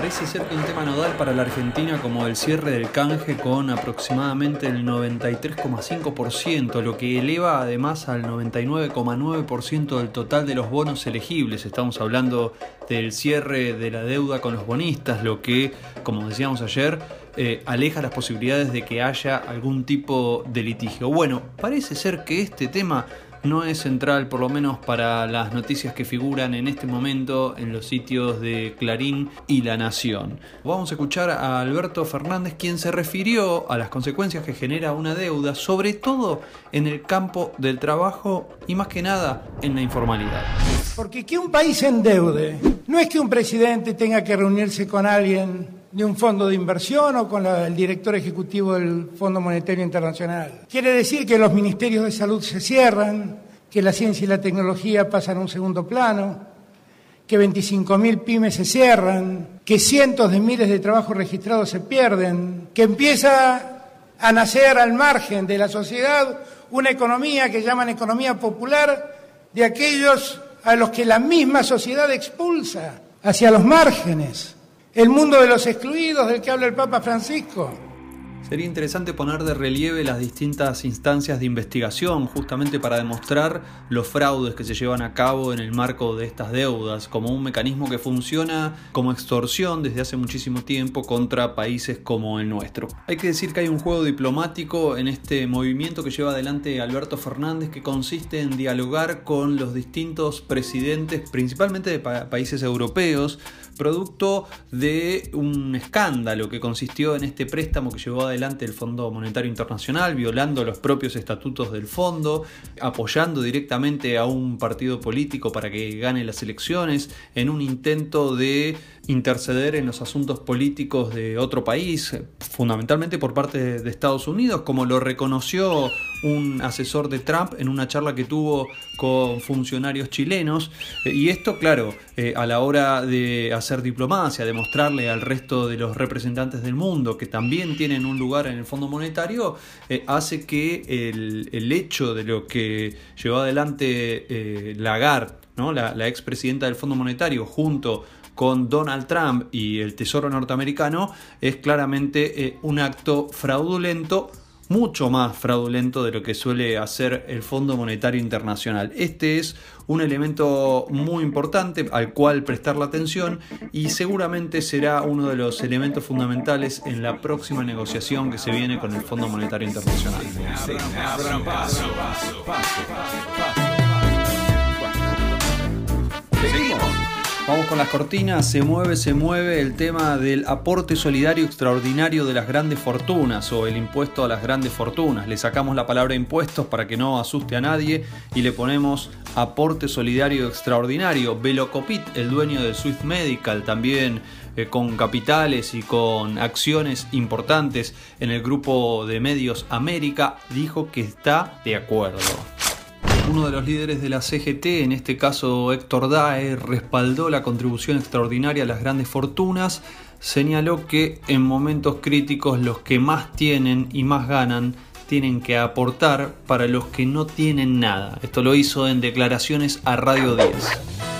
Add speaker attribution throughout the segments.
Speaker 1: Parece ser que un tema nodal para la Argentina como el cierre del canje con aproximadamente el 93,5%, lo que eleva además al 99,9% del total de los bonos elegibles. Estamos hablando del cierre de la deuda con los bonistas, lo que, como decíamos ayer, eh, aleja las posibilidades de que haya algún tipo de litigio. Bueno, parece ser que este tema no es central, por lo menos para las noticias que figuran en este momento en los sitios de Clarín y La Nación. Vamos a escuchar a Alberto Fernández, quien se refirió a las consecuencias que genera una deuda, sobre todo en el campo del trabajo y más que nada en la informalidad.
Speaker 2: Porque que un país endeude no es que un presidente tenga que reunirse con alguien de un fondo de inversión o con el director ejecutivo del Fondo Monetario Internacional. Quiere decir que los ministerios de salud se cierran, que la ciencia y la tecnología pasan a un segundo plano, que 25.000 pymes se cierran, que cientos de miles de trabajos registrados se pierden, que empieza a nacer al margen de la sociedad una economía que llaman economía popular de aquellos a los que la misma sociedad expulsa hacia los márgenes el mundo de los excluidos del que habla el Papa Francisco.
Speaker 1: Sería interesante poner de relieve las distintas instancias de investigación justamente para demostrar los fraudes que se llevan a cabo en el marco de estas deudas, como un mecanismo que funciona como extorsión desde hace muchísimo tiempo contra países como el nuestro. Hay que decir que hay un juego diplomático en este movimiento que lleva adelante Alberto Fernández que consiste en dialogar con los distintos presidentes, principalmente de países europeos, producto de un escándalo que consistió en este préstamo que llevó adelante el Fondo Monetario Internacional, violando los propios estatutos del fondo, apoyando directamente a un partido político para que gane las elecciones, en un intento de interceder en los asuntos políticos de otro país, fundamentalmente por parte de Estados Unidos, como lo reconoció un asesor de Trump en una charla que tuvo con funcionarios chilenos. Eh, y esto, claro, eh, a la hora de hacer diplomacia, de mostrarle al resto de los representantes del mundo que también tienen un lugar en el Fondo Monetario, eh, hace que el, hecho de lo que llevó adelante Lagarde, la, la expresidenta del Fondo Monetario, junto con Donald Trump y el Tesoro norteamericano es claramente un acto fraudulento mucho más fraudulento de lo que suele hacer el Fondo Monetario Internacional. Este es un elemento muy importante al cual prestar la atención y seguramente será uno de los elementos fundamentales en la próxima negociación que se viene con el Fondo Monetario Internacional. Vamos con las cortinas, se mueve, se mueve el tema del aporte solidario extraordinario de las grandes fortunas o el impuesto a las grandes fortunas. Le sacamos la palabra impuestos para que no asuste a nadie y le ponemos aporte solidario extraordinario. Velocopit, el dueño de Swift Medical, también eh, con capitales y con acciones importantes en el grupo de medios América, dijo que está de acuerdo uno de los líderes de la CGT, en este caso Héctor Dae, respaldó la contribución extraordinaria a las grandes fortunas, señaló que en momentos críticos los que más tienen y más ganan tienen que aportar para los que no tienen nada. Esto lo hizo en declaraciones a Radio 10.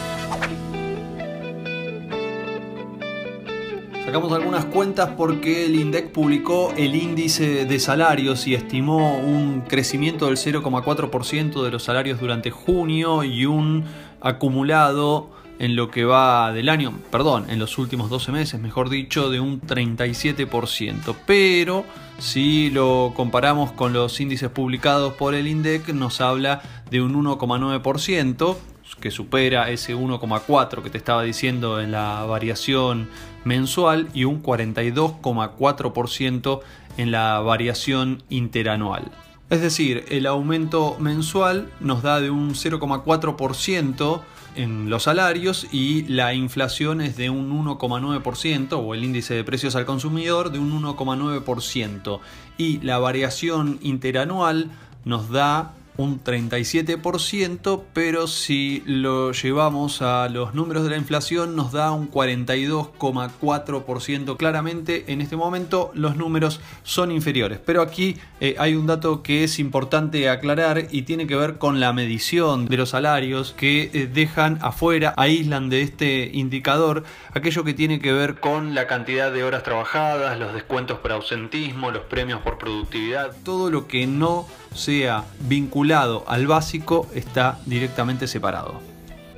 Speaker 1: Sacamos algunas cuentas porque el INDEC publicó el índice de salarios y estimó un crecimiento del 0,4% de los salarios durante junio y un acumulado en lo que va del año, perdón, en los últimos 12 meses, mejor dicho, de un 37%. Pero si lo comparamos con los índices publicados por el INDEC, nos habla de un 1,9%, que supera ese 1,4 que te estaba diciendo en la variación mensual y un 42,4% en la variación interanual. Es decir, el aumento mensual nos da de un 0,4% en los salarios y la inflación es de un 1,9% o el índice de precios al consumidor de un 1,9% y la variación interanual nos da un 37%, pero si lo llevamos a los números de la inflación nos da un 42,4%. Claramente en este momento los números son inferiores, pero aquí eh, hay un dato que es importante aclarar y tiene que ver con la medición de los salarios que eh, dejan afuera, aíslan de este indicador aquello que tiene que ver con la cantidad de horas trabajadas, los descuentos por ausentismo, los premios por productividad, todo lo que no sea vinculado al básico está directamente separado.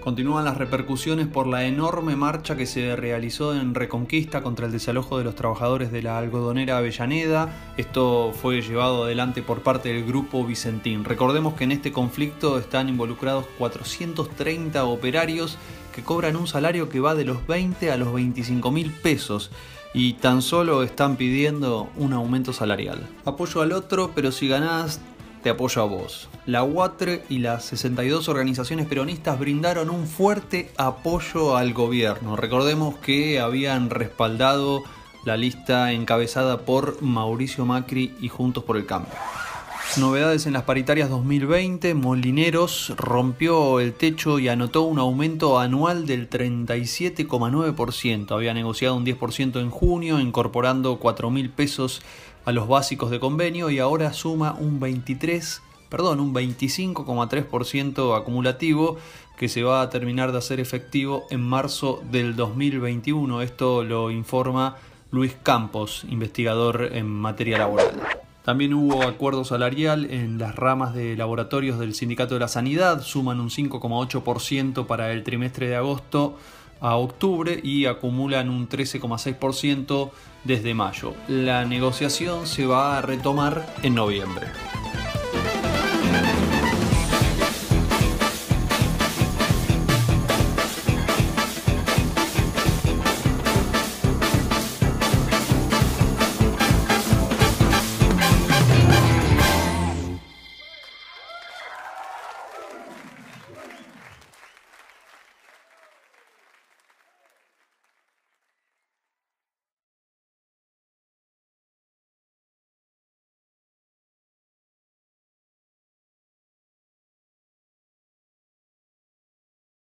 Speaker 1: Continúan las repercusiones por la enorme marcha que se realizó en Reconquista contra el desalojo de los trabajadores de la algodonera Avellaneda. Esto fue llevado adelante por parte del grupo Vicentín. Recordemos que en este conflicto están involucrados 430 operarios que cobran un salario que va de los 20 a los 25 mil pesos y tan solo están pidiendo un aumento salarial. Apoyo al otro, pero si ganás te apoyo a vos. La UATRE y las 62 organizaciones peronistas brindaron un fuerte apoyo al gobierno. Recordemos que habían respaldado la lista encabezada por Mauricio Macri y Juntos por el Cambio. Novedades en las paritarias 2020, Molineros rompió el techo y anotó un aumento anual del 37,9%. Había negociado un 10% en junio, incorporando 4 mil pesos a los básicos de convenio y ahora suma un 23, perdón, un 25,3% acumulativo que se va a terminar de hacer efectivo en marzo del 2021. Esto lo informa Luis Campos, investigador en materia laboral. También hubo acuerdo salarial en las ramas de laboratorios del Sindicato de la Sanidad, suman un 5,8% para el trimestre de agosto a octubre y acumulan un 13,6% desde mayo. La negociación se va a retomar en noviembre.